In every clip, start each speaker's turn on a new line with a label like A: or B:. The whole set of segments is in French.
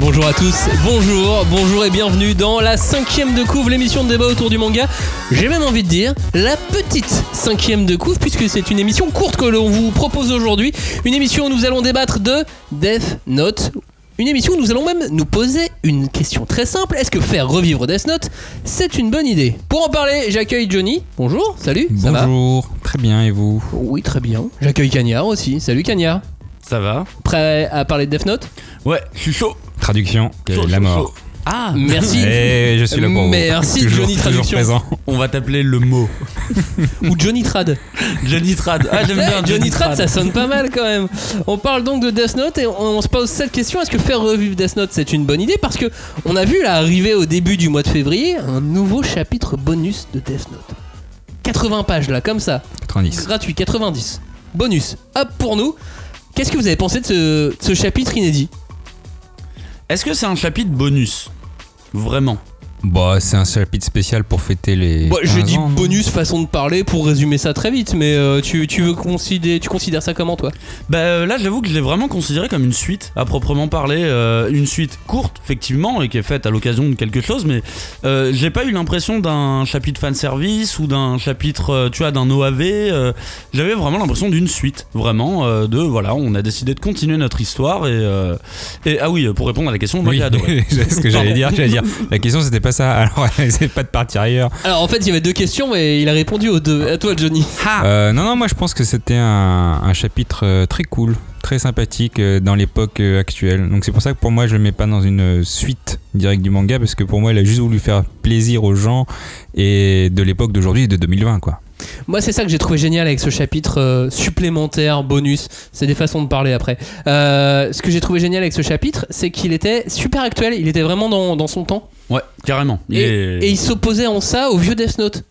A: Bonjour à tous, bonjour, bonjour et bienvenue dans la cinquième de couvre, l'émission de débat autour du manga. J'ai même envie de dire la petite cinquième de couvre, puisque c'est une émission courte que l'on vous propose aujourd'hui. Une émission où nous allons débattre de Death Note. Une émission où nous allons même nous poser une question très simple. Est-ce que faire revivre Death Note, c'est une bonne idée? Pour en parler, j'accueille Johnny. Bonjour, salut, ça va?
B: Bonjour, très bien et vous?
A: Oui, très bien. J'accueille Cagnard aussi. Salut Cagnard.
C: Ça va?
A: Prêt à parler de Death Note?
C: Ouais, je suis chaud.
B: Traduction,
C: Chaud,
B: la
C: chaud,
B: mort.
C: chaud. Ah
A: Merci.
B: Et je suis là pour vous.
A: Merci,
B: toujours,
A: Johnny
B: toujours
A: Traduction.
B: présent.
C: On va t'appeler le mot.
A: Ou Johnny Trad.
C: Johnny Trad. Ah, j'aime bien
A: Ouais, Johnny Trad, ça sonne pas mal quand même. On parle donc de Death Note et on, on se pose cette question est-ce que faire revivre Death Note c'est une bonne idée? Parce que on a vu là arriver au début du mois de février un nouveau chapitre bonus de Death Note. 80 pages là, comme ça,
B: 90.
A: gratuit, 90. Bonus, hop pour nous. Qu'est-ce que vous avez pensé de ce, de ce chapitre inédit?
C: Est-ce que c'est un chapitre bonus? Vraiment
B: Bah, c'est un chapitre spécial pour fêter les.
A: Bon, Je
B: 15
A: dis
B: ans,
A: bonus façon de parler pour résumer ça très vite, mais euh, tu, tu veux considérer, tu considères ça comment toi?
C: Bah euh, là j'avoue que je l'ai vraiment considéré comme une suite à proprement parler, euh, une suite courte effectivement et qui est faite à l'occasion de quelque chose, mais euh, j'ai pas eu l'impression d'un chapitre fan service ou d'un chapitre tu vois d'un OAV, euh, j'avais vraiment l'impression d'une suite, vraiment euh, de voilà on a décidé de continuer notre histoire et, euh, et ah oui pour répondre à la question
B: Oui,
C: j'ai adoré.
B: c'est ce que j'allais dire. J'allais dire. La question c'était pas ça. Alors, c'est pas de partir ailleurs.
A: Alors en fait il y avait deux questions mais il a répondu aux deux. À toi Johnny.
B: Euh, non, non, moi je pense que c'était un, un chapitre euh, très cool, très sympathique euh, dans l'époque actuelle. Donc c'est pour ça que pour moi je le mets pas dans une suite directe du manga parce que pour moi il a juste voulu faire plaisir aux gens et de l'époque d'aujourd'hui, de 2020 quoi.
A: Moi, c'est ça que j'ai trouvé génial avec ce chapitre euh, supplémentaire, bonus. C'est des façons de parler après. Euh, ce que j'ai trouvé génial avec ce chapitre, c'est qu'il était super actuel. Il était vraiment dans, dans son temps.
C: Ouais carrément. Il
A: Et,
C: est-
A: et il s'opposait en ça au vieux Death Note.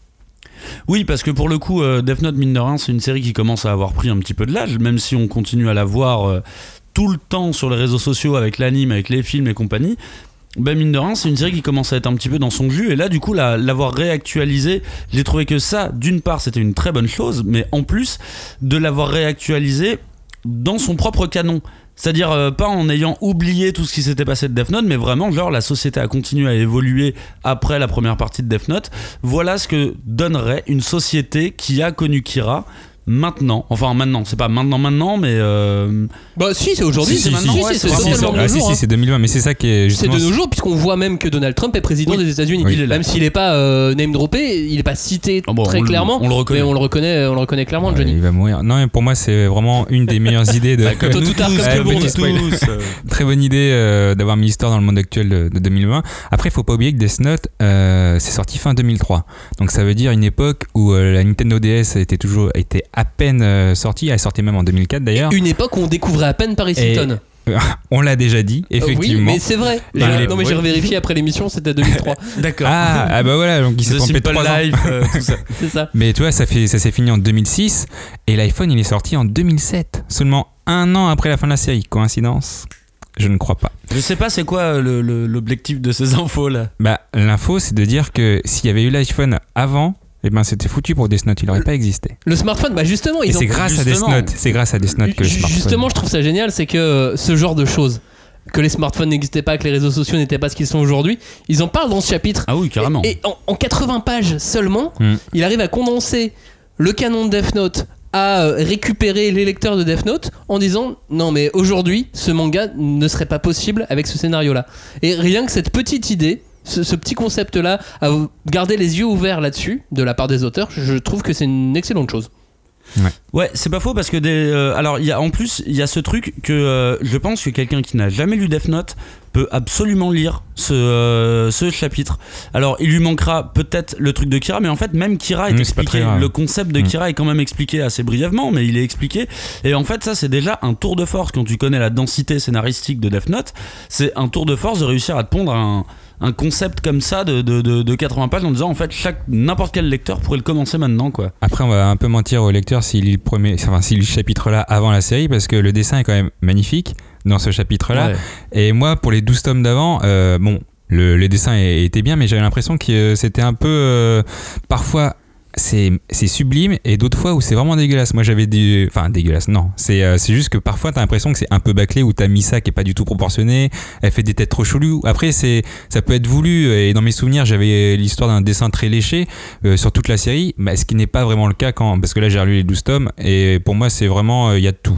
C: Oui, parce que pour le coup, euh, Death Note, mine de rien, c'est une série qui commence à avoir pris un petit peu de l'âge, même si on continue à la voir euh, tout le temps sur les réseaux sociaux avec l'anime, avec les films et compagnie. Ben mine de rien, c'est une série qui commence à être un petit peu dans son jus, et là, du coup, la- l'avoir réactualisé, j'ai trouvé que ça, d'une part, c'était une très bonne chose, mais en plus, de l'avoir réactualisé dans son propre canon. C'est-à-dire euh, pas en ayant oublié tout ce qui s'était passé de Death Note, mais vraiment genre la société a continué à évoluer après la première partie de Death Note. Voilà ce que donnerait une société qui a connu Kira maintenant. Enfin maintenant, c'est pas maintenant maintenant, mais euh,
A: Bah si, c'est aujourd'hui.
C: Si,
A: c'est
C: si,
A: maintenant.
C: si,
A: ouais,
C: si,
A: c'est
B: Ah
A: hein.
B: c'est 2020, mais c'est ça qui est
A: C'est de nos jours puisqu'on voit même que Donald Trump est président
C: Oui.
A: des États-Unis.
C: Oui,
A: même s'il n'est pas euh, name droppé, il n'est pas cité
C: Ah bon,
A: très
C: on le-
A: clairement.
C: on le reconnaît.
A: Mais on le reconnaît, on le reconnaît clairement,
B: Ouais,
A: Johnny.
B: il va mourir. Non, mais pour moi, c'est vraiment une des meilleures idées de.
C: bah, nous tous, tous, euh,
B: Très bonne idée euh, d'avoir mis l'histoire dans le monde actuel de, de 2020. Après, il faut pas oublier que Death Note, euh, c'est sorti fin 2003. Donc ça veut dire une époque où euh, la Nintendo DS était toujours était à peine euh, sortie. Elle est sortie même en 2004 d'ailleurs.
A: Une époque où on découvrait à peine Paris
B: Et-
A: Hilton.
B: On l'a déjà dit,
A: Euh, oui,
B: effectivement.
A: mais c'est vrai.
B: Bah, les-
A: non mais j'ai revérifié après l'émission, c'était 2003.
C: D'accord.
B: ah, ah bah voilà, donc il s'est trompé de
C: Simple
B: 3 ans.
C: Euh, tout ça.
A: c'est ça.
B: Mais tu vois, ça, fait, ça s'est fini en 2006 et l'iPhone il est sorti en 2007, seulement un an après la fin de la série. Coïncidence Je ne crois pas.
C: Je sais pas c'est quoi le- l'objectif de ces infos là?
B: Bah, l'info c'est de dire que s'il y avait eu l'iPhone avant, eh ben c'était foutu pour Death Note, il n'aurait pas existé.
A: Le smartphone, bah justement, ils ont
B: c'est grâce à Death. Note, c'est grâce à Death Note que le smartphone.
A: Justement, je trouve ça génial, c'est que euh, ce genre de choses, que les smartphones n'existaient pas, que les réseaux sociaux n'étaient pas ce qu'ils sont aujourd'hui, ils en parlent dans ce chapitre.
C: Ah oui, carrément.
A: Et, et en, en 80 pages seulement,
B: Hmm.
A: il arrive à condenser le canon de Death Note à euh, récupérer les lecteurs de Death Note en disant non mais aujourd'hui ce manga ne serait pas possible avec ce scénario là et rien que cette petite idée ce, ce petit concept là à garder les yeux ouverts là-dessus de la part des auteurs je trouve que c'est une excellente chose
C: Ouais, c'est pas faux parce que des. euh, alors, il y a en plus, il y a ce truc que euh, je pense que quelqu'un qui n'a jamais lu Death Note peut absolument lire ce, euh, ce chapitre. Alors, il lui manquera peut-être le truc de Kira, mais en fait, même Kira est expliqué. Le concept de
B: Mm.
C: Kira est quand même expliqué assez brièvement, mais il est expliqué. Et en fait, ça, c'est déjà un tour de force quand tu connais la densité scénaristique de Death Note. C'est un tour de force de réussir à te pondre un un concept comme ça de, de, de, de 80 pages en disant en fait chaque n'importe quel lecteur pourrait le commencer maintenant quoi.
B: Après, on va un peu mentir au lecteur s'il lit le premier, enfin s'il lit ce chapitre-là avant la série, parce que le dessin est quand même magnifique dans ce chapitre-là.
C: Ouais.
B: Et moi, pour les 12 tomes d'avant, euh, bon, le, les dessins étaient bien, mais j'avais l'impression que c'était un peu, euh, parfois, c'est sublime et d'autres fois où c'est vraiment dégueulasse. Moi j'avais des. Enfin, dégueulasse, non. C'est euh, c'est juste que parfois t'as l'impression que c'est un peu bâclé où t'as mis ça qui est pas du tout proportionné. Elle fait des têtes trop cheloues. Après, c'est ça peut être voulu et dans mes souvenirs, j'avais l'histoire d'un dessin très léché euh, sur toute la série, mais ce qui n'est pas vraiment le cas quand. Parce que là j'ai relu les 12 tomes et pour moi c'est vraiment. euh, Il y a de tout.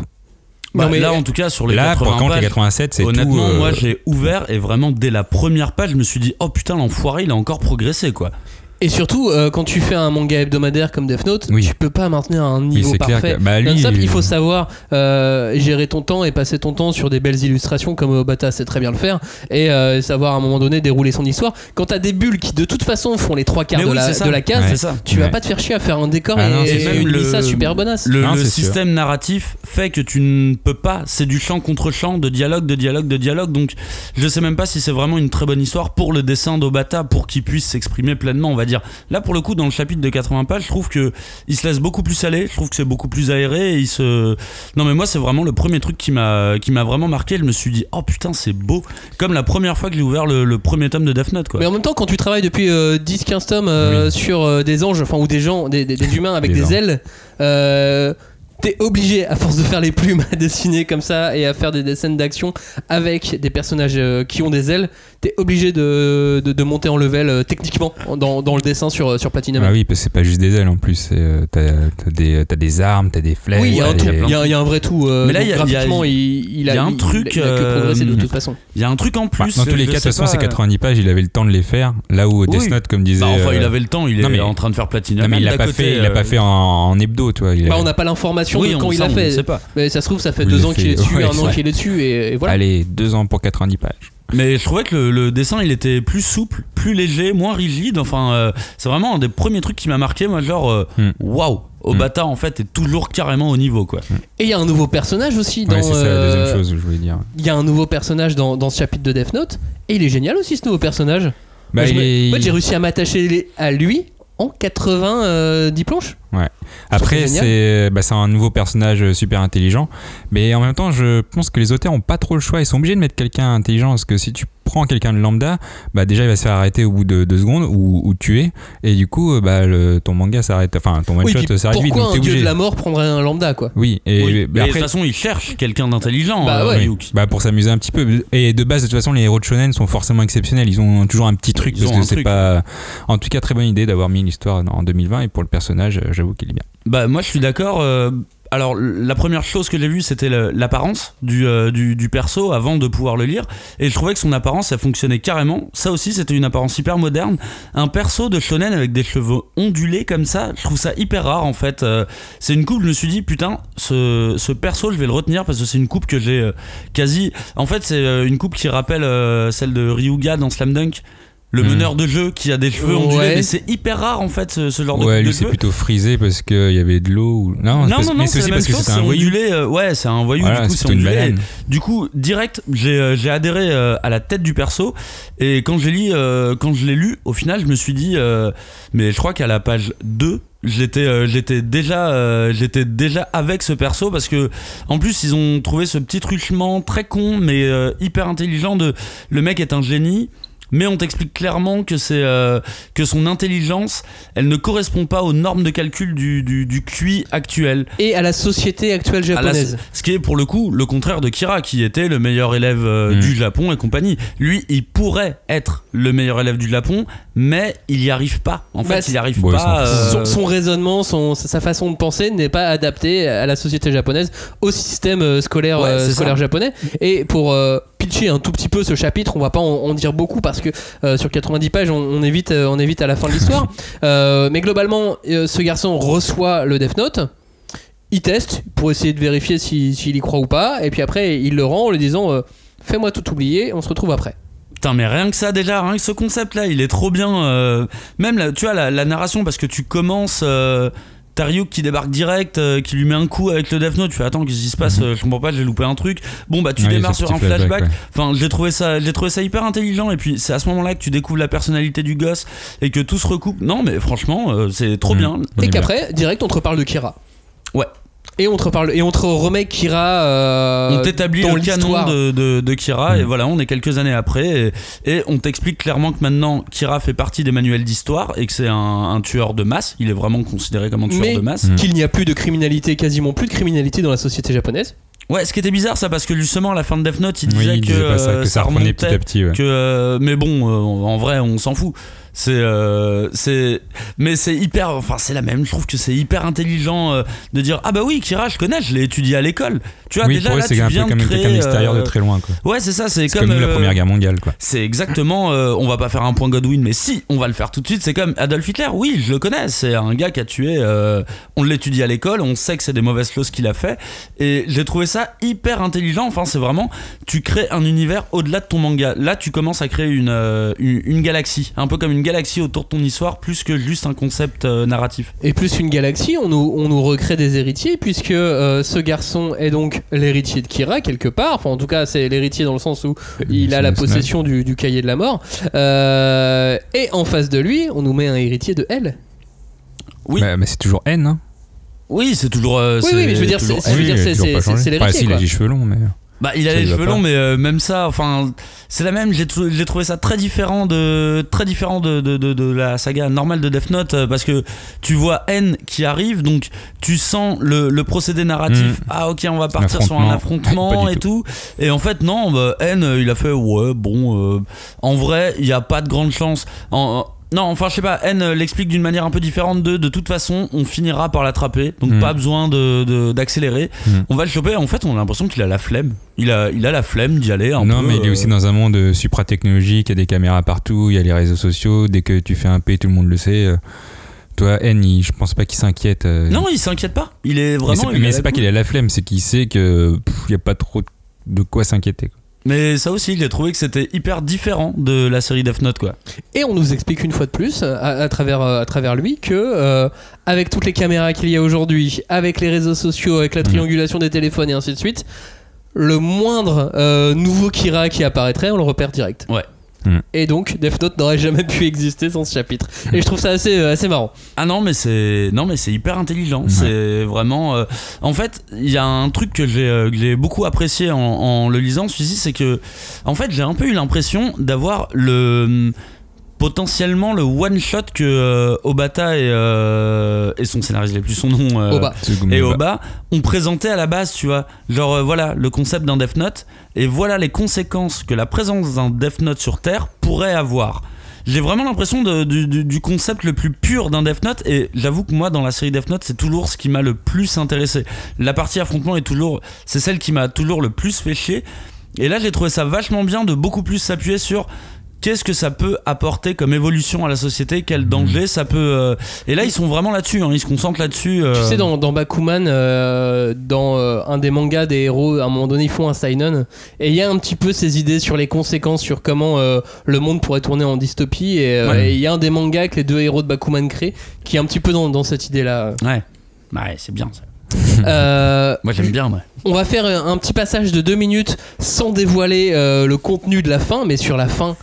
C: Bah,
A: Non, mais-
C: là en tout cas sur les
B: là,
C: 80
B: par contre, les
C: pages,
B: 87, c'est tout.
C: honnêtement
B: euh,
C: moi j'ai ouvert et vraiment dès la première page je me suis dit oh putain l'enfoiré il a encore progressé quoi.
A: Et surtout, euh, quand tu fais un manga hebdomadaire comme Death Note,
B: Oui.
A: tu peux pas maintenir un
B: Oui,
A: niveau
B: clair
A: parfait.
B: que- bah, lui,
A: il
B: il-
A: faut savoir euh, gérer ton temps et passer ton temps sur des belles illustrations comme Obata sait très bien le faire et euh, savoir à un moment donné dérouler son histoire. Quand t'as des bulles qui de toute façon font les trois quarts de,
C: oui,
A: la, de la case, tu vas
B: Ouais.
A: pas te faire chier à faire un décor
B: Ah
A: et,
B: non, c'est
A: et
B: sûr.
A: une
C: Le-
A: lissa super bonasse.
C: Le,
B: Non,
C: le
B: c'est sûr.
C: système narratif fait que tu ne peux pas, c'est du chant contre chant, de dialogue, de dialogue, de dialogue. Donc je sais même pas si c'est vraiment une très bonne histoire pour le dessin d'Obata pour qu'il puisse s'exprimer pleinement, on va dire. Là pour le coup dans le chapitre de 80 pages, je trouve que il se laisse beaucoup plus aller, je trouve que c'est beaucoup plus aéré et il se Non mais moi c'est vraiment le premier truc qui m'a qui m'a vraiment marqué, je me suis dit "Oh putain, c'est beau." Comme la première fois que j'ai ouvert le, le premier tome de Death Note quoi.
A: Mais en même temps, quand tu travailles depuis 10-15 tomes euh, sur euh, des anges, enfin ou des gens, des, des- des humains avec
B: Des
A: des, ailes, euh, t'es obligé, à force de faire les plumes, à dessiner comme ça et à faire des, des scènes d'action avec des personnages euh, qui ont des ailes, t'es obligé de, de, de monter en level euh, techniquement dans, dans le dessin sur, sur Platinum.
B: Ah oui, parce que c'est pas juste des ailes en plus. c'est, euh, T'as t'as des, t'as des armes, t'as des flèches.
A: Oui, il y, a un y a- vrai tout. euh,
C: Mais là, y a- il y a-
A: graphiquement, il, il a,
C: il y a un truc,
A: il a que progressé de
C: euh,
A: toute façon.
C: Il y a un truc en
B: Bah,
C: plus.
B: dans tous les cas, de toute façon, c'est 90 pages, il avait le temps de les faire. Là où Death
C: Oui.
B: Note, comme disait.
C: Bah, enfin, il
B: euh,
C: avait le temps, il est
B: non, mais-
C: en train de faire Platinum.
B: Non, mais il l'a pas fait, il l'a
C: euh,
B: pas fait en, en hebdo, tu vois.
A: Bah, on n'a pas l'information
C: Oui,
A: de
C: on-
A: quand il
C: ça,
A: a
C: on
A: fait.
C: sait pas.
A: Mais ça se trouve, ça fait deux
B: l'a
A: ans qu'il est dessus,
B: ouais,
A: un an qu'il est dessus, et, et voilà.
B: Allez, deux ans pour 90 pages.
C: Mais je trouvais que le, le dessin il était plus souple, plus léger, moins rigide. Enfin, euh, c'est vraiment un des premiers trucs qui m'a marqué. Moi, genre, euh,
B: Hmm.
C: waouh, Obata en fait est toujours carrément au niveau quoi.
A: Et il y a un nouveau personnage aussi dans.
B: Ouais, c'est ça la
A: euh,
B: deuxième chose que je voulais dire.
A: Il y a un nouveau personnage dans, dans ce chapitre de Death Note. Et il est génial aussi ce nouveau personnage.
B: Bah,
A: Moi,
B: il
A: j'ai réussi à m'attacher à lui en 80 euh, 10 planches.
B: Ouais. Après, c'est bah, c'est un nouveau personnage euh, super intelligent. Mais en même temps, je pense que les auteurs ont pas trop le choix. Ils sont obligés de mettre quelqu'un intelligent. Parce que si tu prends quelqu'un de lambda, bah, déjà, il va se faire arrêter au bout de deux secondes ou, ou tuer. Et du coup, euh, bah, le, ton manga s'arrête. Enfin, ton one
A: Oui,
B: shot s'arrête vite.
A: pourquoi un dieu
B: obligé.
A: de la mort prendrait un lambda quoi?
B: Oui, et
C: Oui, de toute façon, il cherche quelqu'un d'intelligent.
A: Bah
C: euh,
A: ouais.
B: Bah, pour s'amuser un petit peu. Et de base, de toute façon, les héros de shonen sont forcément exceptionnels. Ils ont toujours un petit truc
C: Ils
B: parce que c'est pas. En tout cas, très bonne idée d'avoir mis l'histoire en 2020. Et pour le personnage, euh,
C: Bah moi je suis d'accord. euh, alors la première chose que j'ai vue c'était l'apparence du, euh, du, du perso avant de pouvoir le lire et je trouvais que son apparence elle fonctionnait carrément. Ça aussi c'était une apparence hyper moderne. Un perso de shonen avec des cheveux ondulés comme ça, je trouve ça hyper rare en fait. Euh, c'est une coupe je me suis dit putain ce, ce perso je vais le retenir parce que c'est une coupe que j'ai quasi... En fait c'est une coupe qui rappelle celle de Ryuga dans Slam Dunk. Le
B: Hmm.
C: meneur de jeu qui a des cheveux
A: Ouais.
C: ondulés, mais c'est hyper rare en fait ce, ce genre de
B: Ouais,
C: coupe de
B: lui, c'est plutôt frisé parce qu'il y avait de l'eau. Ou... Non,
C: Non, non,
B: parce-
C: non,
B: mais
C: c'est
B: aussi parce que
C: chose,
B: c'est un voyou.
C: ondulé, euh, ouais, c'est un voyou,
B: Voilà,
C: du coup,
B: c'est
C: ondulé. Du coup, direct, j'ai euh, adhéré euh, à la tête du perso. Et quand j'ai lu, euh, quand je l'ai lu, au final, je me suis dit, euh, mais je crois qu'à la page 2, J'étais euh, j'étais déjà euh, j'étais déjà avec ce perso parce que en plus ils ont trouvé ce petit truchement très con mais euh, hyper intelligent de le mec est un génie mais on t'explique clairement que c'est euh, que son intelligence elle ne correspond pas aux normes de calcul du, du, du QI actuel
A: Et à la société actuelle
C: la-
A: japonaise.
C: ce qui est pour le coup le contraire de Kira qui était le meilleur élève euh,
B: Mm.
C: du Japon et compagnie. Lui, il pourrait être le meilleur élève du Japon, mais il y arrive pas. En
A: Bah,
C: fait, il y arrive pas. euh,
A: Son, son raisonnement, son, sa façon de penser n'est pas adaptée à la société japonaise, au système scolaire,
C: Ouais,
A: euh, scolaire
C: ça.
A: japonais. Et pour euh, pitcher un tout petit peu ce chapitre, on va pas en, en dire beaucoup parce que euh, sur 90 pages, on, on évite, euh, on évite à la fin de l'histoire. Euh, mais globalement, euh, ce garçon reçoit le Death Note. il teste pour essayer de vérifier si- s'il y croit ou pas, et puis après il le rend en lui disant euh, fais-moi tout oublier, on se retrouve après.
C: Putain, mais rien que ça déjà, rien que ce concept-là, il est trop bien. euh, même, la, tu vois, la, la narration, parce que tu commences. Euh, T'as Ryuk qui débarque direct, euh, qui lui met un coup avec le Death Note. Tu fais attends, qu'est-ce qui se passe Euh, Je comprends pas, j'ai loupé un truc. Bon bah tu
B: Mhm. Ouais,
C: démarres sur un
B: flashback,
C: flashback.
B: ouais.
C: Enfin, j'ai trouvé ça, j'ai trouvé ça hyper intelligent. Et puis c'est à ce moment-là que tu découvres la personnalité du gosse et que tout se recoupe. Non, mais franchement, euh, c'est trop
B: Mhm.
C: bien.
A: Et qu'après, direct, on te reparle de Kira.
C: Ouais.
A: Et on te reparle et on te remet Kira. euh,
C: on t'établit
A: dans
C: le canon
A: l'histoire.
C: de, de, de Kira et
B: Mm.
C: voilà on est quelques années après et, et on t'explique clairement que maintenant Kira fait partie des manuels d'histoire et que c'est un, un tueur de masse il est vraiment considéré comme un tueur
A: Mais
C: de masse
B: Mm.
A: qu'il n'y a plus de criminalité, quasiment plus de criminalité dans la société japonaise.
C: Ouais ce qui était bizarre ça parce que justement à la fin de Death Note il
B: Oui,
C: disait
B: il
C: que,
B: ça, que ça reprenait petit
C: remontait
B: à petit. ouais.
C: que euh, mais bon euh, en vrai on s'en fout c'est euh, c'est mais c'est hyper enfin c'est la même je trouve que c'est hyper intelligent euh, de dire ah bah oui Kira je connais je l'ai étudié à l'école tu vois
B: Oui,
C: déjà
B: pour eux,
C: là tu
B: un peu
C: viens
B: comme
C: de
B: quelqu'un de très loin. quoi.
C: ouais c'est ça c'est comme,
B: comme nous la Première Guerre mondiale. quoi.
C: c'est exactement, on va pas faire un point Godwin, mais si, on va le faire tout de suite. C'est comme Adolf Hitler, oui, je le connais. C'est un gars qui a tué, on l'étudie à l'école, on sait que c'est des mauvaises choses qu'il a fait. Et j'ai trouvé ça hyper intelligent. Enfin, c'est vraiment, tu crées un univers au-delà de ton manga. Là, tu commences à créer une, euh, une, une galaxie, un peu comme une galaxie autour de ton histoire, plus que juste un concept euh, narratif.
A: Et plus une galaxie, on nous, on nous recrée des héritiers, puisque euh, ce garçon est donc l'héritier de Kira, quelque part. Enfin, en tout cas, c'est l'héritier dans le sens où il a la possession du, du cahier de la mort. Euh, et en face de lui, on nous met un héritier de elle.
C: Oui.
B: Bah, mais c'est toujours N. Hein.
C: Oui, c'est toujours. euh,
A: Oui,
C: c'est
A: oui, mais je veux dire, c'est- je veux dire,
B: il a
A: c'est-
B: toujours
A: c'est l'héritier,
B: Enfin, si, il
A: quoi.
B: a les cheveux longs, mais.
C: Bah, il a
B: Ça
C: les cheveux longs, mais euh, même ça, enfin, c'est la même. J'ai trou- j'ai trouvé ça très différent de très différent de, de, de- de la saga normale de Death Note euh, parce que tu vois N qui arrive, donc tu sens le, le procédé narratif.
B: Mm.
C: Ah ok, on va partir sur un
B: Affrontement.
C: et tout. Et en fait non, bah, N euh, il a fait ouais bon. euh, en vrai, il y a pas de grande chance. En- en- non, enfin, je sais pas, N euh, l'explique d'une manière un peu différente de de toute façon, on finira par l'attraper, donc
B: Mm.
C: pas besoin de- de- d'accélérer.
B: Mm.
C: On va le choper, en fait, on a l'impression qu'il a la flemme. Il a, il a la flemme d'y aller un
B: non,
C: peu.
B: mais il est
C: euh,
B: aussi dans un monde euh, supra-technologique, il y a des caméras partout, il y a les réseaux sociaux, dès que tu fais un P, tout le monde le sait. Toi, N, il- je pense pas qu'il s'inquiète. euh.
C: Non, il s'inquiète pas. Il est vraiment.
B: mais c'est pas qu'il a la flemme, c'est qu'il sait que pff, il y a pas trop de quoi s'inquiéter.
C: Mais ça aussi, j'ai trouvé que c'était hyper différent de la série Death Note, quoi.
A: Et on nous explique une fois de plus, à, à travers, euh, à travers lui, que euh, avec toutes les caméras qu'il y a aujourd'hui, avec les réseaux sociaux, avec la
B: Mhm.
A: triangulation des téléphones et ainsi de suite, le moindre euh, nouveau Kira qui apparaîtrait, on le repère direct.
C: Ouais.
B: Mhm.
A: Et donc, Death Note n'aurait jamais pu exister sans ce chapitre. Et je trouve ça assez, euh, assez marrant.
C: Ah non, mais c'est non, mais c'est hyper intelligent. C'est vraiment. euh, En fait, il y a un truc que j'ai euh, que j'ai beaucoup apprécié en, en le lisant, celui-ci, c'est que, en fait, j'ai un peu eu l'impression d'avoir le potentiellement le one shot que euh, Obata et, euh, et son scénariste, j'ai plus son nom. euh,
A: Oba.
C: Et
B: Oba.
C: Oba ont présenté à la base, tu vois. Genre, euh, voilà le concept d'un Death Note, et voilà les conséquences que la présence d'un Death Note sur Terre pourrait avoir. J'ai vraiment l'impression de- du, du- du concept le plus pur d'un Death Note, et j'avoue que moi, dans la série Death Note, c'est toujours ce qui m'a le plus intéressé. La partie affrontement est toujours. C'est celle qui m'a toujours le plus fait chier. Et là, j'ai trouvé ça vachement bien de beaucoup plus s'appuyer sur qu'est-ce que ça peut apporter comme évolution à la société, quel danger ça peut. euh, Et là, ils sont vraiment là-dessus, hein, ils se concentrent là-dessus. euh,
A: Tu sais, dans, dans Bakuman, euh, dans un des mangas des héros, à un moment donné, ils font un Seinen. Et il y a un petit peu ces idées sur les conséquences, sur comment le monde pourrait tourner en dystopie. Et
C: Ouais.
A: il y a un des mangas que les deux héros de Bakuman créent, qui est un petit peu dans, dans cette idée-là.
C: Ouais. Ouais, c'est bien ça.
A: Euh,
C: Moi, j'aime bien, ouais.
A: on va faire un petit passage de deux minutes sans dévoiler euh, le contenu de la fin, mais sur la fin.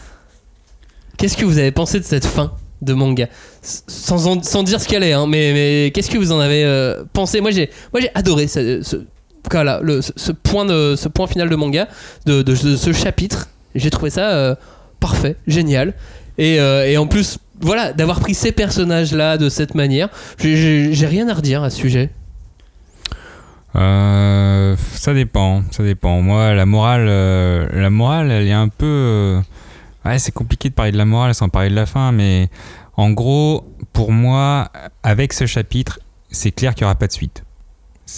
A: Qu'est-ce que vous avez pensé de cette fin de manga sans, sans dire ce qu'elle est, hein, mais, mais qu'est-ce que vous en avez euh, pensé? Moi j'ai moi j'ai adoré ce, voilà, le- ce, point de, ce point final de manga, de, de- ce chapitre. J'ai trouvé ça euh, parfait, génial. Et, euh, et en plus, voilà, d'avoir pris ces personnages-là de cette manière, j'ai- rien à redire à ce sujet.
B: Ça dépend, ça dépend. Moi, la morale, la morale, elle est un peu. Ouais, c'est compliqué de parler de la morale sans parler de la fin, mais en gros, pour moi, avec ce chapitre, c'est clair qu'il n'y aura pas de suite.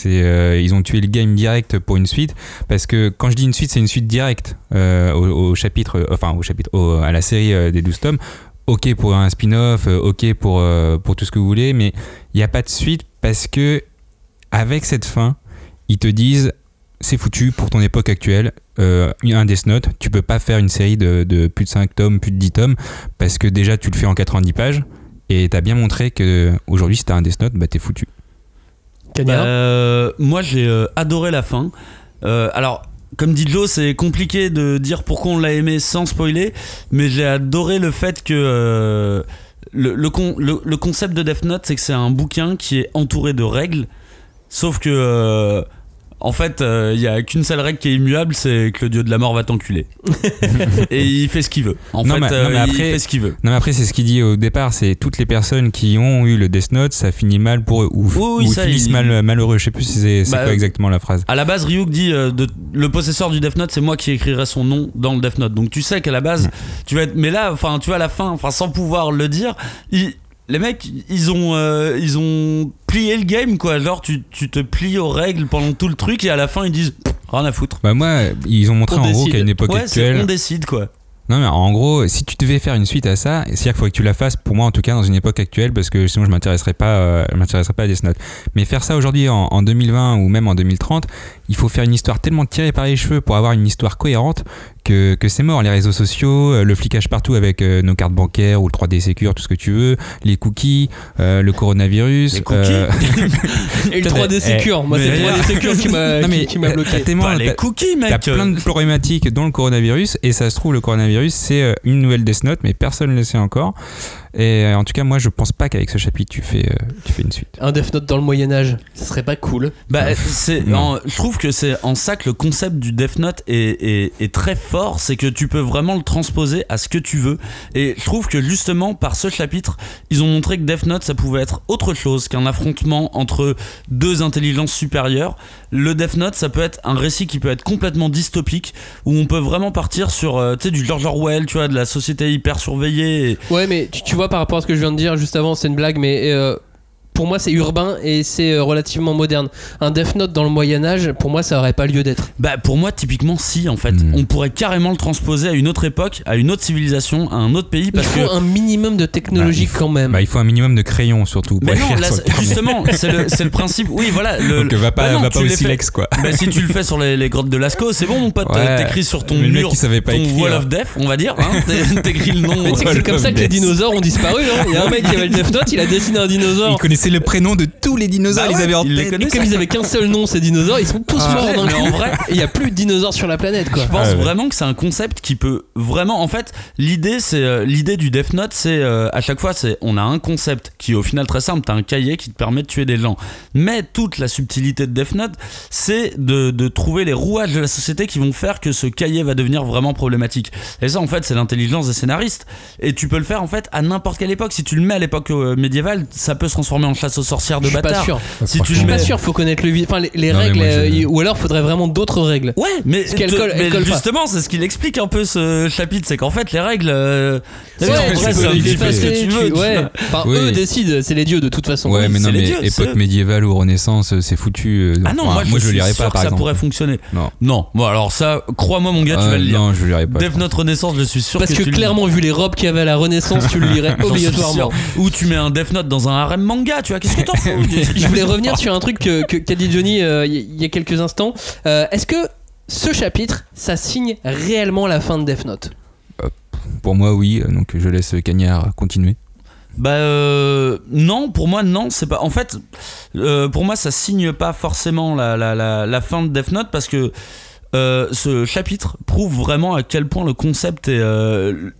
B: Euh, ils ont tué le game direct pour une suite parce que quand je dis une suite, c'est une suite directe euh, au, chapitre, enfin au chapitre, à la série euh, des 12 tomes. Ok pour un spin-off, ok pour, pour tout ce que vous voulez, mais il n'y a pas de suite parce que avec cette fin, ils te disent c'est foutu pour ton époque actuelle. Euh, un Death Note, tu peux pas faire une série de, de plus de 5 tomes, plus de 10 tomes, parce que déjà tu le fais en 90 pages, et t'as bien montré que aujourd'hui si t'as un Death Note, bah t'es foutu.
A: Cagnard
C: Euh, moi, j'ai euh, adoré la fin. Euh, alors, comme dit Joe, c'est compliqué de dire pourquoi on l'a aimé sans spoiler, mais j'ai adoré le fait que euh, le, le con- le- le concept de Death Note, c'est que c'est un bouquin qui est entouré de règles, sauf que euh, en fait, euh, il y a qu'une seule règle qui est immuable, c'est que le dieu de la mort va t'enculer. Et il fait ce qu'il veut. En
B: Non,
C: fait,
B: mais-
C: euh,
B: non, mais
C: il fait ce qu'il veut.
B: Non mais après c'est ce qu'il dit au départ, c'est toutes les personnes qui ont eu le Death Note, ça finit mal pour eux, ou,
C: Oui, oui,
B: ou
C: ça,
B: finissent
C: il-
B: mal, malheureux, je sais plus si c'est
C: Bah,
B: quoi exactement la phrase.
C: À la base, Ryuk dit euh, de, le possesseur du Death Note, c'est moi qui écrirai son nom dans le Death Note. Donc tu sais qu'à la base, tu vas être. Mais là, enfin, tu vois, à la fin, enfin, sans pouvoir le dire, ils- les mecs, ils ont, euh, ils ont plié le game, quoi. Genre, tu, tu te plies aux règles pendant tout le truc et à la fin, ils disent rien à foutre.
B: Bah moi, ils ont montré
C: On
B: en gros
C: décide.
B: qu'à une époque
C: ouais, c'est-
B: actuelle,
C: on décide, quoi.
B: Non, mais en gros, si tu devais faire une suite à ça, c'est-à-dire qu'il faudrait que tu la fasses, pour moi en tout cas, dans une époque actuelle, parce que sinon je m'intéresserais pas, euh, je m'intéresserais pas à Death Note. Mais faire ça aujourd'hui en, en 2020 ou même en 2030, il faut faire une histoire tellement tirée par les cheveux pour avoir une histoire cohérente que, que c'est mort. Les réseaux sociaux, euh, le flicage partout avec euh, nos cartes bancaires ou le 3D Secure, tout ce que tu veux, les cookies, euh, le coronavirus.
C: Les cookies
B: euh,
A: Et le
B: Putain,
A: 3D
B: eh,
A: Secure, moi c'est le 3D
C: d'ailleurs-
A: Secure qui m'a
B: Non, mais
A: qui- qui m'a
B: t'as-
A: bloqué.
B: t'as tellement-
C: Bah, les cookies, mec.
B: T'as plein de problématiques dont le coronavirus et ça se trouve le coronavirus c'est euh, une nouvelle Death Note mais personne ne le sait encore et euh, en tout cas moi je pense pas qu'avec ce chapitre tu fais, euh, tu fais une suite.
A: Un Death Note dans le Moyen-Âge, ça serait pas cool.
C: Bah, c'est, en- je trouve que c'est en ça que le concept du Death Note est, est- est très fort, c'est que tu peux vraiment le transposer à ce que tu veux. Et je trouve que justement, par ce chapitre, ils ont montré que Death Note, ça pouvait être autre chose qu'un affrontement entre deux intelligences supérieures. Le Death Note, ça peut être un récit qui peut être complètement dystopique, où on peut vraiment partir sur, euh, tu sais, du George Orwell, tu vois, de la société hyper surveillée. et-
A: Ouais, mais tu, tu par rapport à ce que je viens de dire juste avant, c'est une blague, mais euh, pour moi, c'est urbain et c'est euh, relativement moderne. Un Death Note dans le Moyen-Âge, pour moi, ça aurait pas lieu d'être.
C: Bah pour moi typiquement si en fait
B: Mm.
C: on pourrait carrément le transposer à une autre époque à une autre civilisation à un autre pays
A: Il
C: parce
A: faut
C: que
A: un minimum de technologie
B: Bah, il faut-
A: quand même.
B: Bah, il faut un minimum de crayons surtout pour
C: mais non là justement c'est le, principe oui voilà le,
B: Donc va pas,
C: Bah non,
B: va
C: tu
B: pas au
C: les fais-
B: silex quoi.
C: bah, si tu le fais sur les, les grottes de Lascaux c'est bon mon pote
B: Ouais.
C: t'écris sur ton
B: Le mec
C: mur
B: qui savait pas
C: ton
B: écrire.
C: wall of death on va dire hein, t'é- t'écris le nom
A: c'est comme ça que les dinosaures ont disparu, non? Il y a un mec qui avait le Death Note, il a dessiné un
B: Il le prénom de tous les dinosaures,
C: Bah
B: ils
C: ouais,
B: avaient en tête.
A: Et comme ils avaient qu'un seul nom, ces dinosaures, ils sont tous
C: Ah,
A: morts
C: mais en vrai-
A: Et il y a plus de dinosaures sur la planète, quoi.
C: Je pense
B: Ah ouais.
C: vraiment que c'est un concept qui peut vraiment. En fait, l'idée, c'est euh, l'idée du Death Note, c'est euh, à chaque fois, c'est on a un concept qui est au final très simple. T'as un cahier qui te permet de tuer des gens. Mais toute la subtilité de Death Note, c'est de, de trouver les rouages de la société qui vont faire que ce cahier va devenir vraiment problématique. Et ça, en fait, c'est l'intelligence des scénaristes. Et tu peux le faire en fait à n'importe quelle époque. Si tu le mets à l'époque euh, médiévale, ça peut se transformer en chasse aux sorcières de
A: Je suis pas sûr.
C: Si tu
A: Je suis
C: mets
A: pas sûr, faut connaître le vide. Enfin, les, les
B: Non, mais
A: règles, euh, ou alors faudrait vraiment d'autres règles.
C: Ouais, mais, te-
A: colle-
C: justement, c'est ce qu'il explique un peu ce chapitre, c'est qu'en fait les règles, euh,
A: Ouais,
C: en c'est ce que tu veux. tu
A: ouais. Enfin,
B: Oui.
A: eux décident, c'est les dieux de toute façon.
B: Ouais, mais non,
C: c'est les
B: mais époque médiévale ou Renaissance, euh, c'est foutu. euh,
C: Ah non, moi, je,
B: lirai
C: sûr
B: pas
C: ça pourrait fonctionner.
B: Non.
C: Non, bon alors ça, crois-moi mon gars, tu vas le lire.
B: Non, je le lirai pas.
C: Death Note Renaissance, je suis sûr
A: Parce
C: que,
A: clairement, vu les robes qu'il y avait à la Renaissance, tu le lirais obligatoirement.
C: Ou tu mets un Death Note dans un harem manga, tu vois, qu'est-ce que t'en fous
A: Je voulais revenir sur un truc que- que- qu'a dit Johnny euh, il y, a quelques instants. Euh, Est-ce que ce chapitre, ça signe réellement la fin de Death Note?
B: Pour moi, oui. euh, Donc je laisse Cagnard continuer.
C: Bah euh, non, pour moi non, c'est pas. En fait, euh, pour moi ça signe pas forcément la, la, la, la fin de Death Note parce que euh, ce chapitre prouve vraiment à quel point le concept est, euh,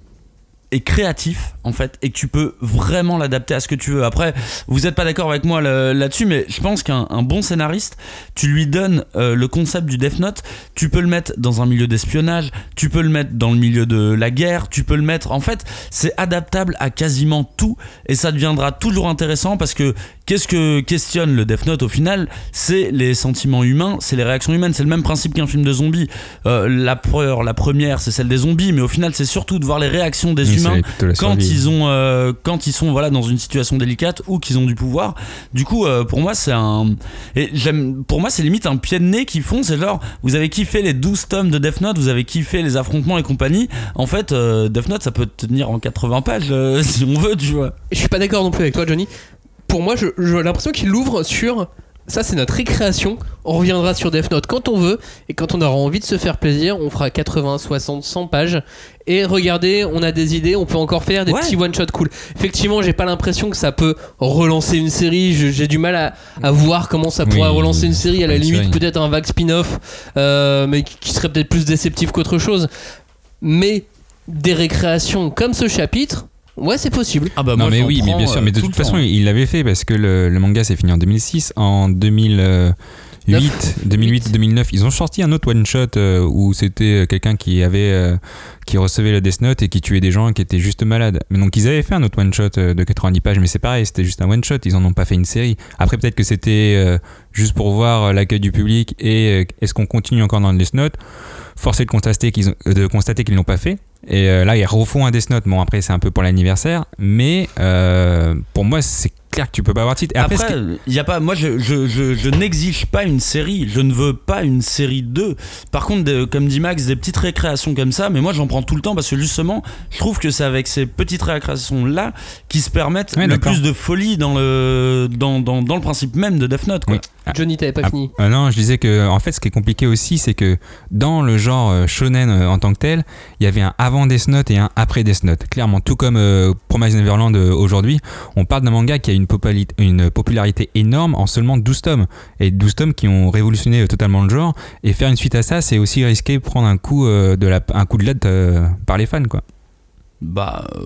C: est créatif en fait et que tu peux vraiment l'adapter à ce que tu veux. Après, vous êtes pas d'accord avec moi là-dessus, mais je pense qu'un un bon scénariste, tu lui donnes euh, le concept du Death Note, tu peux le mettre dans un milieu d'espionnage, tu peux le mettre dans le milieu de la guerre, tu peux le mettre. En fait, c'est adaptable à quasiment tout et ça deviendra toujours intéressant parce que qu'est-ce que questionne le Death Note au final? C'est les sentiments humains, c'est les réactions humaines, c'est le même principe qu'un film de zombies. Euh, la la première, c'est celle des zombies, mais au final, c'est surtout de voir les réactions des
B: Oui,
C: humains quand ils ont euh, quand ils sont voilà dans une situation délicate ou qu'ils ont du pouvoir. Du coup euh, pour moi c'est un et j'aime pour moi c'est limite un pied de nez qu'ils font. C'est genre vous avez kiffé les 12 tomes de Death Note vous avez kiffé les affrontements et compagnie. En fait euh, Death Note ça peut tenir en 80 pages euh, si on veut tu vois.
A: Je suis pas d'accord non plus avec toi, Johnny. Pour moi, je- j'ai l'impression qu'il l'ouvre sur ça c'est notre récréation. On reviendra sur Death Note quand on veut et quand on aura envie de se faire plaisir, on fera 80, 60, 100 pages. Et regardez, on a des idées, on peut encore faire des
C: Ouais.
A: petits one shot cool. Effectivement, j'ai pas l'impression que ça peut relancer une série. J'ai du mal à, à voir comment ça pourrait
B: Oui,
A: relancer une série. À la limite, peut-être un vague spin-off, euh, mais qui qui serait peut-être plus déceptif qu'autre chose. Mais des récréations comme ce chapitre, ouais, c'est possible.
C: Ah bah
B: non
C: moi,
B: mais oui, mais bien sûr,
C: euh,
B: mais de
C: tout
B: toute façon,
C: temps.
B: il l'avait fait parce que le, le manga s'est fini en 2006. En 2008, 2008, 2009, ils ont sorti un autre one shot euh, où c'était quelqu'un qui avait euh, qui recevait le Death Note et qui tuait des gens qui étaient juste malades. Mais donc ils avaient fait un autre one shot euh, de 90 pages, mais c'est pareil, c'était juste un one shot. Ils en ont pas fait une série. Après peut-être que c'était euh, juste pour voir euh, l'accueil du public et euh, est-ce qu'on continue encore dans le Death Note? Forcé de constater qu'ils euh, de constater qu'ils l'ont pas fait. Et euh, là, ils refont un Death Note. Bon, après, c'est un peu pour l'anniversaire. Mais euh, pour moi, c'est clair que tu peux pas avoir titre. Et après,
C: il a pas. Moi, je, je, je, je n'exige pas une série. Je ne veux pas une série 2. Par contre, de- comme dit Max, des petites récréations comme ça, mais moi, j'en prends tout le temps parce que justement, je trouve que c'est avec ces petites récréations-là qui se permettent
B: Ouais,
C: le plus de folie dans le, dans, dans, dans le principe même de Death Note. Quoi.
B: Oui. Ah.
A: Johnny, t'avais pas
B: Ah,
A: fini.
B: ah non, je disais que en fait, ce qui est compliqué aussi, c'est que dans le genre euh, shonen euh, en tant que tel, il y avait un avant Death Note et un après Death Note. Clairement, tout comme euh, Promise Neverland euh, aujourd'hui, on parle d'un manga qui a une, popularité énorme en seulement 12 tomes. Et 12 tomes qui ont révolutionné euh, totalement le genre. Et faire une suite à ça, c'est aussi risquer de prendre un coup, euh, de, la, un coup de latte euh, par les fans, quoi.
C: Bah, euh,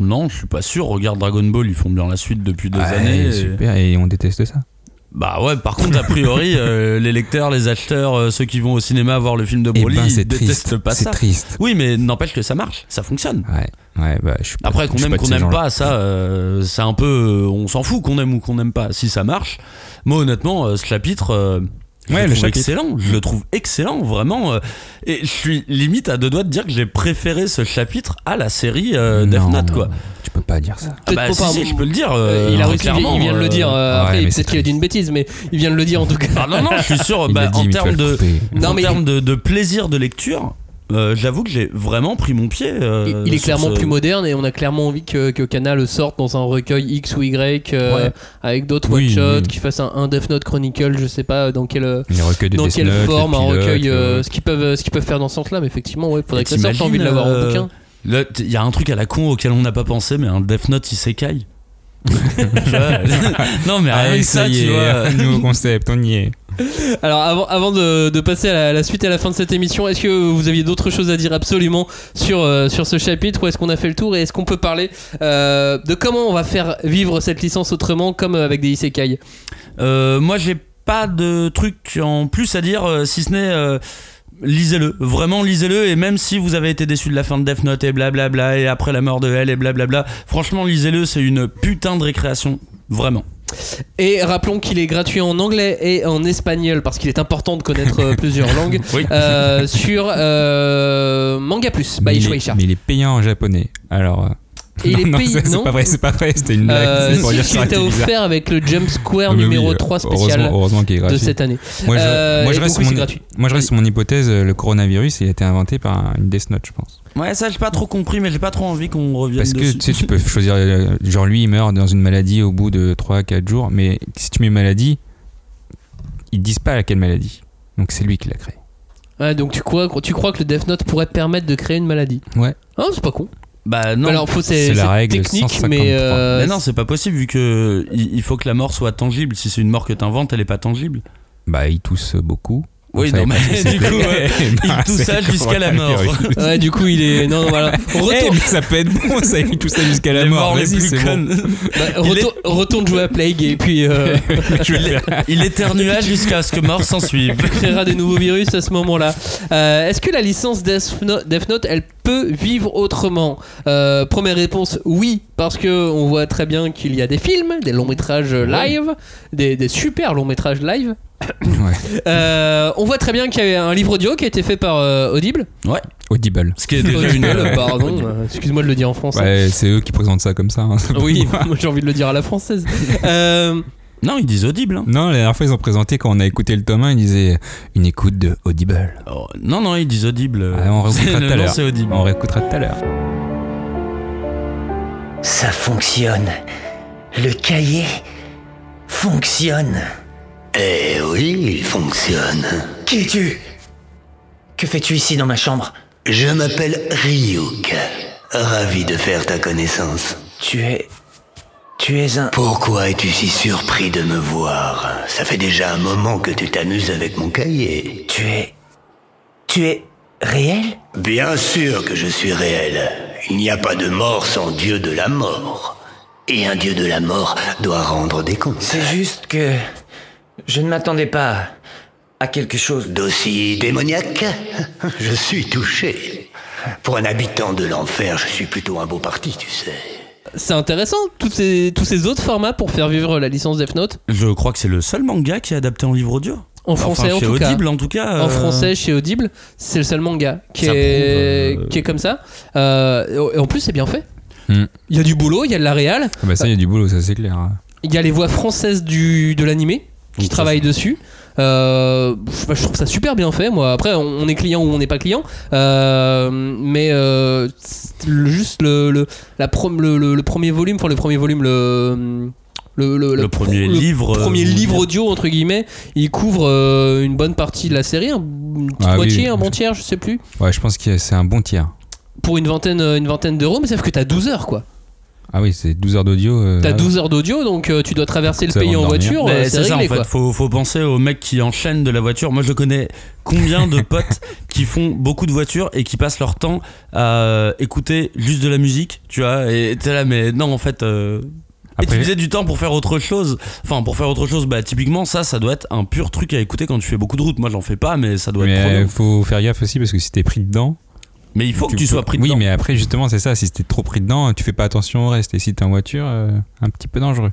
C: non, je suis pas sûr. Regarde Dragon Ball, ils font bien la suite depuis des
B: Ouais,
C: années. et-
B: Super, et on déteste ça.
C: Bah ouais, par contre, a priori, euh, les lecteurs, les acheteurs, euh, ceux qui vont au cinéma voir le film de
B: Et
C: Broly,
B: ben,
C: ils
B: c'est
C: détestent
B: triste.
C: pas
B: C'est
C: ça.
B: triste.
C: Oui, mais n'empêche que ça marche, ça fonctionne.
B: Ouais, ouais, bah, je suis pas-
C: Après, qu'on aime,
B: de
C: qu'on n'aime pas, ça, euh, c'est un peu. on s'en fout qu'on aime ou qu'on n'aime pas. Si ça marche, moi, honnêtement, ce chapitre. Je
B: Ouais,
C: le
B: chapitre.
C: excellent, je le trouve excellent, vraiment. euh, et je suis limite à deux doigts de dire que j'ai préféré ce chapitre à la série euh, Death
B: Non,
C: Note, quoi.
B: Tu peux pas dire ça.
C: Ah bah, si, je peux le dire.
A: Euh,
C: euh,
A: il a
C: clairement,
A: il vient de le dire. euh,
B: ouais,
A: après, peut-être qu'il a dit une bêtise, mais il vient de le dire en tout cas.
C: Ah non, non, je suis sûr, bah,
B: dit,
C: en termes en de plaisir de lecture, euh, j'avoue que j'ai vraiment pris mon pied. euh,
A: Il- il est clairement
C: ce-
A: plus moderne et on a clairement envie que, que Canal sorte dans un recueil X ou Y euh,
C: Ouais.
A: avec d'autres
B: Oui,
A: one-shots,
B: oui.
A: qu'il fasse un, un Death Note Chronicle, je sais pas dans quel,
B: Les recueils de
A: dans quelle
B: Note,
A: forme, un recueil, ce qu'ils peuvent, ce qu'ils peuvent faire dans ce sens-là, mais effectivement, ouais, faudrait
C: Et
A: que ça sorte, j'ai envie de l'avoir en bouquin.
C: Il y a un truc à la con auquel on n'a pas pensé, mais un Death Note. Tu vois non, mais
B: Allez,
C: que ça,
B: ça y
C: tu
B: est,
C: vois.
B: nouveau concept, on y est.
A: Alors avant, de, passer à la, suite et à la fin de cette émission, est-ce que vous aviez d'autres choses à dire absolument sur, euh, ce chapitre ou est-ce qu'on a fait le tour et est-ce qu'on peut parler euh, de comment on va faire vivre cette licence autrement comme euh, avec des isekai?
C: Moi, j'ai pas de truc en plus à dire, si ce n'est. Lisez-le, vraiment lisez-le, et même si vous avez été déçu de la fin de Death Note et blablabla, et après la mort de elle et blablabla, franchement, lisez-le, c'est une putain de récréation, vraiment.
A: Et rappelons qu'il est gratuit en anglais et en espagnol parce qu'il est important de connaître euh, plusieurs langues
C: Oui.
A: euh, sur euh, Manga Plus
B: mais, il est, mais il est payant en japonais. Alors.
A: Et il est
B: non,
A: payé-
B: c'est- pas vrai, c'est pas vrai, c'était une blague.
A: Euh,
B: c'est pour dire que bizarre.
A: offert avec le Jump Square
B: Oui, oui,
A: numéro
B: euh,
A: 3 spécial
B: Heureusement, heureusement qu'il est
A: de cette année.
B: Moi, je,
A: Euh,
B: moi, je
A: et
B: reste
A: oui,
B: sur mon,
A: gratuit.
B: moi, je reste sur mon hypothèse, euh, le coronavirus, il a été inventé par un- une Death Note, je pense.
C: Ouais, ça, j'ai pas trop compris, mais j'ai pas trop envie qu'on revienne
B: Parce que
C: dessus.
B: tu sais, tu peux choisir, euh, genre lui, il meurt dans une maladie au bout de 3-4 jours, mais si tu mets maladie, ils disent pas à quelle maladie. Donc c'est lui qui l'a créé.
A: Ouais, donc tu crois, tu crois que le Death Note pourrait te permettre de créer une maladie
B: Ouais.
A: Ah, c'est pas con.
C: Bah non.
A: Alors, faut, c'est,
B: C'est la règle
A: technique,
B: 153.
A: mais. euh,
C: Mais non, c'est pas possible vu que il il faut que la mort soit tangible. Si c'est une mort que t'inventes, elle est pas tangible.
B: Bah, il tousse beaucoup.
C: Oui, non, mais du coup, ouais,
B: Bah,
C: il ça
B: le
C: jusqu'à la mort.
A: Ouais, du coup, il est. Non, non, voilà.
B: Eh,
A: Retourne,
B: mais ça peut être bon, ça, il tout ça jusqu'à la
C: Les
B: mort. Vas-y,
C: plus
B: c'est bon.
A: bah,
C: il
A: retourne, retourne jouer à Plague et puis. euh,
C: Il, il éternua jusqu'à ce que mort s'en suive.
A: créera des nouveaux virus à ce moment-là. Euh, Est-ce que la licence Death Note, Death Note, elle peut vivre autrement Euh, Première réponse, oui, parce que on voit très bien qu'il y a des films, des longs métrages live, des, des super longs métrages live.
B: Ouais.
A: Euh, on voit très bien qu'il y a un livre audio qui a été fait par euh, Audible.
B: Audible.
C: Ce qui est déjà une.
A: Audible, pardon. Excuse-moi de le dire en français.
B: Ouais, c'est eux qui présentent ça comme ça. hein.
A: Oui, moi j'ai envie de le dire à la française. Euh,
C: Non, ils disent audible. hein.
B: Non, la dernière fois, ils ont présenté quand on a écouté le tome 1, ils disaient une écoute de Audible.
C: Oh, non, non, ils disent audible.
B: Ah, on réécoutera tout à l'heure.
C: C'est audible.
B: On réécoutera tout à l'heure.
D: Ça fonctionne. Le cahier fonctionne. Eh oui, il fonctionne.
E: Qui es-tu? Que fais-tu ici dans ma chambre?
D: Je m'appelle Ryuk. Ravi de faire ta connaissance.
E: Tu es... Tu es un...
D: Pourquoi es-tu si surpris de me voir Ça fait déjà un moment que tu t'amuses avec mon cahier.
E: Tu es... Tu es réel
D: Bien sûr que je suis réel. Il n'y a pas de mort sans dieu de la mort. Et un dieu de la mort doit rendre des comptes.
E: C'est juste que... Je ne m'attendais pas à quelque chose
D: d'aussi démoniaque. Je suis touché. Pour un habitant de l'enfer, je suis plutôt un beau parti, tu sais.
A: C'est intéressant, tous ces, tous ces autres formats pour faire vivre la licence Death Note.
C: Je crois que c'est le seul manga qui est adapté en livre audio.
A: En français,
C: Enfin,
A: en
C: chez
A: tout
C: Audible,
A: cas.
C: en tout cas.
A: En
C: euh,
A: français, chez Audible, c'est le seul manga qui,
C: Ça
A: est,
C: prouve, euh,
A: qui est comme ça. Euh, et en plus, c'est bien fait.
B: Hmm.
A: Il y a du boulot, il y a de la réal,
B: Ah bah ça, il y a du boulot, ça c'est clair.
A: il y a les voix françaises du, de l'animé qui travaillent dessus. Euh, bah, je trouve ça super bien fait. Moi, après, on est client ou on n'est pas client, Euh, mais euh, le- juste le, le, la prom- le, le- le premier volume, enfin le premier volume, le le,
C: Le premier
A: le
C: livre, euh,
A: premier livre audio entre guillemets, il couvre euh, une bonne partie de la série, un- une petite
B: Ah
A: moitié,
B: oui.
A: un bon tiers, je sais plus,
B: Ouais, je pense que c'est un bon tiers.
A: pour une vingtaine, une vingtaine d'euros, mais sauf que t'as 12 heures quoi.
B: Ah oui, c'est 12 heures d'audio. euh,
A: T'as
B: ah ouais.
A: 12 heures d'audio, donc euh, tu dois traverser le pays en voiture, euh,
C: c'est ça en fait, faut, faut penser aux mecs qui enchaînent de la voiture. Moi je connais combien de potes qui font beaucoup de voitures et qui passent leur temps à écouter juste de la musique, tu vois, et t'es là mais non en fait... Euh...
B: Après-
C: Utiliser du temps pour faire autre chose. Enfin, pour faire autre chose, bah typiquement ça, ça doit être un pur truc à écouter quand tu fais beaucoup de route. Moi, j'en fais pas, mais ça doit être trop
B: faut faire gaffe aussi parce que si t'es pris dedans.
C: Mais il faut que tu
B: peux-
C: sois pris
B: Oui,
C: dedans.
B: mais après, justement, c'est ça. Si t'es trop pris dedans, tu fais pas attention au reste. Et si t'es en voiture, euh, un petit peu dangereux.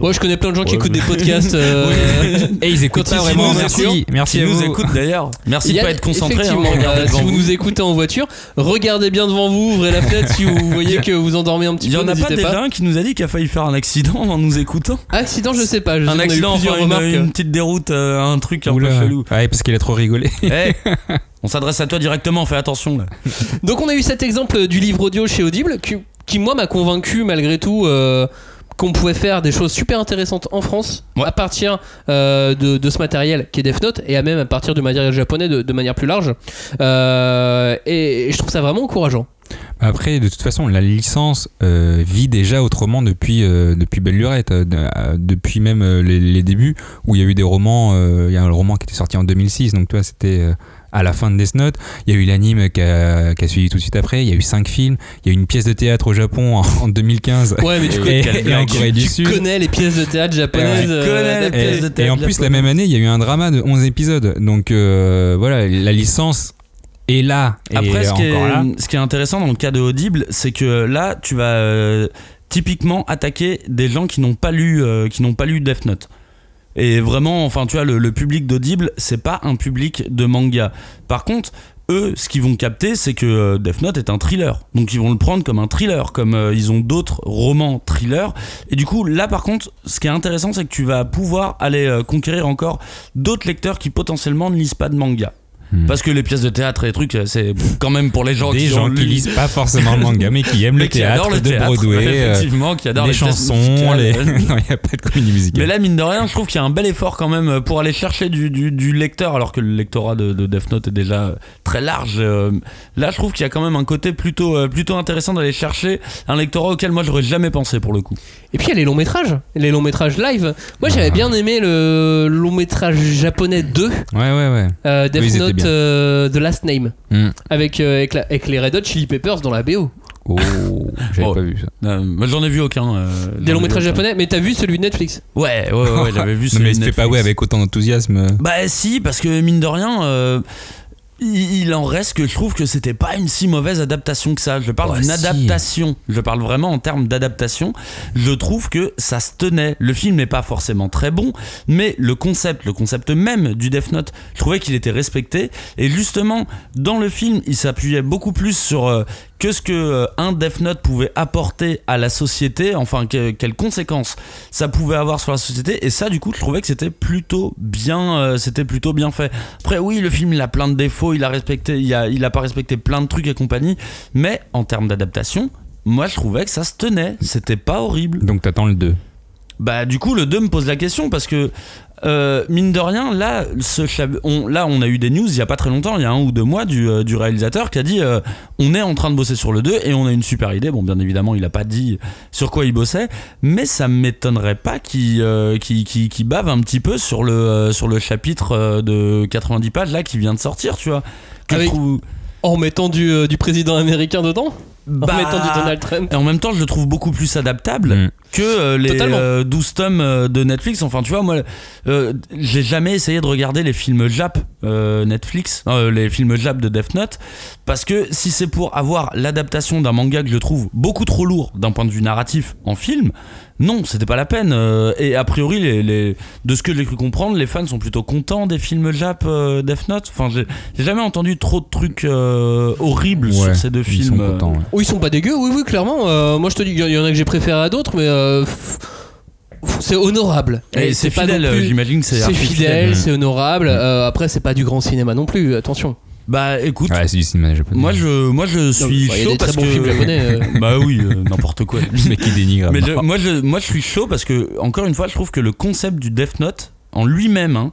A: Moi, je connais plein de gens qui écoutent
C: mais-
A: des podcasts. euh,
B: Et ils écoutent
A: ils
B: vraiment. Merci, merci
C: nous écoutent d'ailleurs. Merci de pas être concentré. hein,
A: euh, si vous
C: vous.
A: nous écoutez en voiture, regardez bien devant vous, ouvrez la fenêtre si vous voyez que vous endormez un petit
C: Il y
A: peu.
C: en a pas
A: n'hésitez
C: déjà un qui nous a dit qu'il a failli faire un accident en nous écoutant
A: Accident, je sais pas. Je sais
C: Un accident, une, petite déroute, euh, un truc un
B: Oula.
C: peu chelou.
B: Ouais, parce qu'il a trop rigolé.
C: Eh, on s'adresse à toi directement, fais attention là.
A: Donc, on a eu cet exemple du livre audio chez Audible qui, qui, moi, m'a convaincu malgré tout. euh, qu'on pouvait faire des choses super intéressantes en France
C: Ouais.
A: à partir euh, de, de ce matériel qui est Death Note et à même à partir du matériel japonais de, de manière plus large Euh, et, et je trouve ça vraiment encourageant
B: Après, de toute façon, la licence euh, vit déjà autrement depuis, euh, depuis Belle Lurette, euh, de- depuis même les, les débuts, où il y a eu des romans. Il y a un roman qui était sorti en 2006, donc toi, c'était à la fin de Death Note. Il y a eu l'anime qui a, suivi tout de suite après. Il y a eu cinq films. Il y a eu une pièce de théâtre au Japon en, en 2015.
A: ouais mais tu,
B: et,
A: connais,
B: et en
A: tu-
B: Corée du
A: tu
B: Sud.
A: connais les pièces de théâtre japonaises
B: Ouais.
A: euh,
C: connais les pièces de
B: Et,
C: théâtre
B: et en plus, la même année, il y a eu un drama de 11 épisodes. Donc euh, voilà, la licence est là. Et
C: Après, ce qui,
B: là.
C: est, ce qui est intéressant dans le cas de Audible, c'est que là, tu vas euh, typiquement attaquer des gens qui n'ont pas lu, euh, qui n'ont pas lu Death Note. Et vraiment, enfin, tu vois, le, public d'Audible, c'est pas un public de manga. Par contre, eux, ce qu'ils vont capter, c'est que euh, Death Note est un thriller. Donc, ils vont le prendre comme un thriller, comme euh, ils ont d'autres romans thrillers. Et du coup, là, par contre, ce qui est intéressant, c'est que tu vas pouvoir aller euh, conquérir encore d'autres lecteurs qui potentiellement ne lisent pas de manga.
B: Hmm.
C: Parce que les pièces de théâtre et les trucs, c'est quand même pour les gens
B: des
C: qui
B: gens
C: ont
B: qui
C: lu-
B: lisent pas forcément le manga, mais qui aiment
C: mais
B: le
C: qui
B: théâtre
C: adorent le
B: de
C: théâtre,
B: Broadway, euh,
C: effectivement, qui adorent
B: les chansons, les... non, il n'y a pas de comédie musicale.
C: Mais là, mine de rien, je trouve qu'il y a un bel effort quand même pour aller chercher du, du, du lecteur, alors que le lectorat de, de Death Note est déjà très large. Euh, Là, je trouve qu'il y a quand même un côté plutôt, euh, plutôt intéressant d'aller chercher un lectorat auquel moi j'aurais jamais pensé pour le coup.
A: Et puis il y a les longs métrages, les longs métrages live. Moi
B: Ah.
A: j'avais bien aimé le long métrage japonais 2,
B: Ouais, ouais, ouais.
A: euh, Death
B: Oui,
A: Note
B: bien.
A: euh, The Last Name,
B: Hmm.
A: avec, euh, avec, la- avec les Red Hot Chili Peppers dans la BO.
B: Oh, j'avais
C: Oh.
B: pas vu ça.
C: Euh, j'en ai vu aucun. euh,
A: Des longs métrages japonais, mais t'as vu celui de Netflix
C: Ouais, ouais, ouais, ouais, j'avais vu
B: Non,
C: celui
B: mais
C: de
B: il se fait pas
C: Netflix.
B: ouais avec autant d'enthousiasme.
C: Bah si, parce que mine de rien, euh, il, en reste que je trouve que c'était pas une si mauvaise adaptation que ça. Je parle
B: Ouais,
C: d'une
B: si.
C: adaptation. Je parle vraiment en termes d'adaptation. Je trouve que ça se tenait. Le film n'est pas forcément très bon, mais le concept, le concept même du Death Note, je trouvais qu'il était respecté. Et justement, dans le film, il s'appuyait beaucoup plus sur euh, que ce que euh, un Death Note pouvait apporter à la société, enfin que- quelles conséquences ça pouvait avoir sur la société? Et ça, du coup, je trouvais que c'était plutôt bien, euh, c'était plutôt bien fait. Après, oui, le film il a plein de défauts, il a respecté, il a, il a pas respecté plein de trucs et compagnie, mais en termes d'adaptation. Moi, je trouvais que ça se tenait, c'était pas horrible.
B: Donc t'attends le 2.
C: Bah du coup le 2 me pose la question parce que euh, mine de rien, là, ce, on, là, on a eu des news il y a pas très longtemps, il y a un ou deux mois, du, euh, du réalisateur qui a dit euh, on est en train de bosser sur le 2 et on a une super idée. Bon, bien évidemment, il a pas dit sur quoi il bossait, mais ça m'étonnerait pas qu'il euh, bave un petit peu sur le, euh, sur le chapitre de 90 pages là qui vient de sortir, tu vois. Que je
A: Avec-
C: trouve-
A: En mettant du, euh, du président américain dedans?
C: Bah,
A: En mettant du Donald Trump?
C: Et en même temps, je le trouve beaucoup plus adaptable
B: Mm.
C: Que euh, les
A: Totalement.
C: euh, 12 tomes euh, de Netflix. Enfin, tu vois, moi, euh, j'ai jamais essayé de regarder les films Jap euh, Netflix, euh, les films Jap de Death Note, parce que si c'est pour avoir l'adaptation d'un manga que je trouve beaucoup trop lourd d'un point de vue narratif en film, non, c'était pas la peine. Euh, et a priori, les, les- de ce que j'ai cru comprendre, les fans sont plutôt contents des films Jap euh, Death Note. Enfin, j'ai jamais entendu trop de trucs euh, horribles
B: Ouais,
C: sur ces deux
B: ils
C: films.
B: sont contents, ouais.
A: Oui, ils sont pas dégueux, oui, oui, clairement. Euh, moi, je te dis, il y en a que j'ai préféré à d'autres, mais euh, c'est honorable.
C: Et c'est fidèle, j'imagine que c'est
A: fidèle,
C: fidèle.
A: c'est honorable. Euh, après, c'est pas du grand cinéma non plus, attention.
C: Bah écoute,
B: Ouais, du cinéma japonais.
C: moi je, moi je suis
A: bah, il y a
C: chaud parce
A: bons
C: que
A: films japonais, euh.
C: bah oui, euh, n'importe quoi.
B: Mec qui dénigre.
C: Mais je- moi je, moi je suis chaud parce que encore une fois, je trouve que le concept du Death Note en lui-même, hein,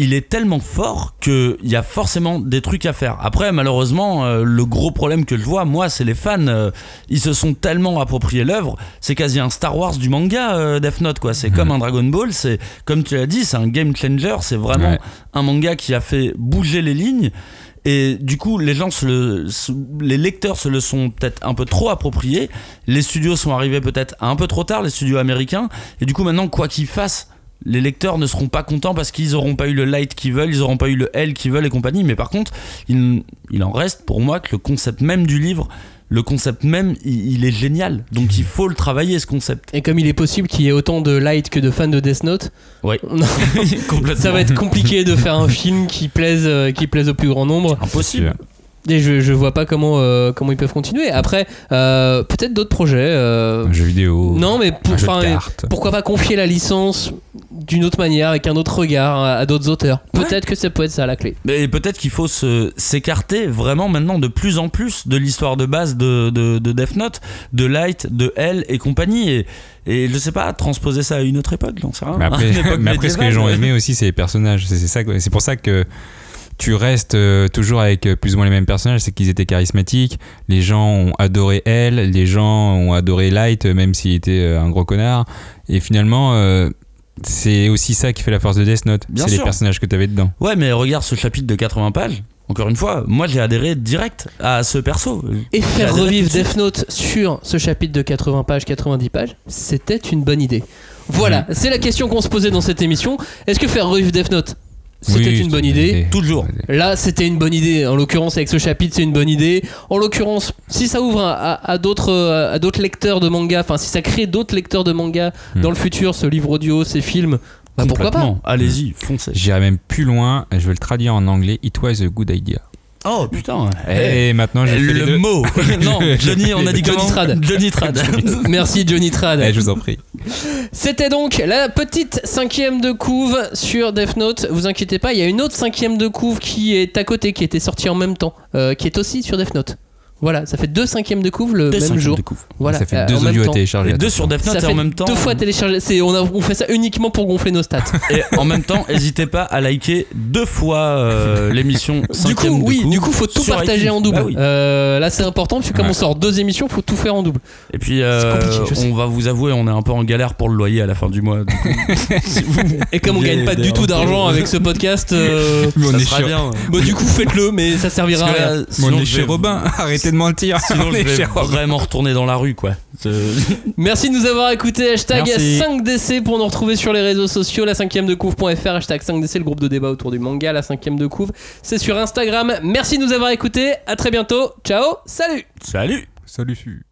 C: il est tellement fort qu'il y a forcément des trucs à faire. Après, malheureusement, euh, le gros problème que je vois, moi, c'est les fans. euh, ils se sont tellement appropriés l'œuvre. C'est quasi un Star Wars du manga, euh, Death Note, quoi. C'est comme un Dragon Ball. C'est comme tu l'as dit, c'est un game changer. C'est vraiment
B: Ouais.
C: un manga qui a fait bouger les lignes. Et du coup, les gens, se le, se- les lecteurs se le sont peut-être un peu trop appropriés. Les studios sont arrivés peut-être un peu trop tard, les studios américains. Et du coup, maintenant, quoi qu'ils fassent, les lecteurs ne seront pas contents parce qu'ils n'auront pas eu le light qu'ils veulent, ils n'auront pas eu le L qu'ils veulent et compagnie. Mais par contre, il, il en reste pour moi que le concept même du livre, le concept même, il, il est génial. Donc il faut le travailler, ce concept.
A: Et comme il est possible qu'il y ait autant de light que de fans de Death Note,
C: complètement.
A: ça va être compliqué de faire un film qui plaise, euh, qui plaise au plus grand nombre.
C: impossible.
A: Et je, je vois pas comment, euh, comment ils peuvent continuer. Après, euh, peut-être d'autres projets. euh,
B: Un jeu vidéo.
A: Non, mais pour-
B: un jeu de
A: enfin,
B: cartes.
A: pourquoi pas confier la licence d'une autre manière, avec un autre regard à, à d'autres auteurs Peut-être que ça peut être ça la clé.
C: Mais peut-être qu'il faut se- s'écarter vraiment maintenant de plus en plus de l'histoire de base de, de, de Death Note, de Light, de L et compagnie. Et, et je sais pas, transposer ça à une autre époque, j'en sais rien.
B: Mais après, mais ce que les gens aimaient aussi, c'est les personnages. C'est c'est ça, que- c'est pour ça que tu restes euh, toujours avec euh, plus ou moins les mêmes personnages. C'est qu'ils étaient charismatiques. Les gens ont adoré elle, les gens ont adoré Light, euh, même s'il était euh, un gros connard. Et finalement, euh, c'est aussi ça qui fait la force de Death Note. C'est les personnages que tu avais dedans.
C: Ouais, mais regarde ce chapitre de 80 pages. Encore une fois, moi j'ai adhéré direct à ce perso.
A: Et faire revivre. Death Note sur ce chapitre de 80 pages, 90 pages, c'était une bonne idée. Voilà,
B: Mhm.
A: c'est la question qu'on se posait dans cette émission. Est-ce que faire revivre Death Note, c'était
B: Oui,
A: une bonne idée
C: Toujours.
A: Là, c'était une bonne idée. En l'occurrence, avec ce chapitre, c'est une bonne idée. En l'occurrence, si ça ouvre à, à- à d'autres euh, à d'autres lecteurs de manga, enfin, si ça crée d'autres lecteurs de manga
B: Hmm.
A: dans le futur, ce livre audio, ces films, bah pourquoi pas.
C: Allez-y, foncez.
B: J'irai même plus loin. Je vais le traduire en anglais. It was a good idea.
C: Oh putain.
B: Et maintenant, j'ai fait les
C: le
B: deux.
C: mot. non, Johnny, on a dit
A: Johnny Trad.
C: Johnny Trad.
A: Merci Johnny Trad.
B: Eh, je vous en prie.
A: C'était donc la petite cinquième de couve sur Death Note. Vous inquiétez pas, il y a une autre cinquième de couve qui est à côté, qui était sortie en même temps, euh, qui est aussi sur Death Note. Voilà, ça fait deux cinquièmes de couve le
C: Deux
A: même jour.
C: de couve.
A: Voilà,
B: ça fait
A: euh,
B: deux audios à télécharger.
C: Deux sur Death Note et en même temps.
A: deux fois téléchargé. C'est on, a- on fait ça uniquement pour gonfler nos stats.
C: Et en même temps, n'hésitez pas à liker deux fois euh, l'émission.
A: du coup,
C: de
A: oui,
C: couve
A: du coup, faut tout partager
C: iTunes.
A: en double.
C: Bah oui.
A: Euh, là, c'est important parce que comme
B: Ouais.
A: on sort deux émissions, faut tout faire en double.
C: Et puis, euh, on va vous avouer, on est un peu en galère pour le loyer à la fin du mois. du coup. Si vous
A: Et comme on gagne pas du tout d'argent avec ce podcast, euh,
C: ça sera bien.
A: du coup, faites-le, mais ça servira à
C: sinon,
B: chez Robin. Arrêtez de mentir.
C: Sinon,
B: On
C: je vais vraiment retourner dans la rue, quoi.
A: Merci de nous avoir écouté. Hashtag
C: Merci.
A: 5DC pour nous retrouver sur les réseaux sociaux. La 5ème de couvre.fr. Hashtag 5DC, le groupe de débat autour du manga. La 5ème de couvre, c'est sur Instagram. Merci de nous avoir écoutés. À très bientôt. Ciao. Salut.
C: Salut
B: Salut.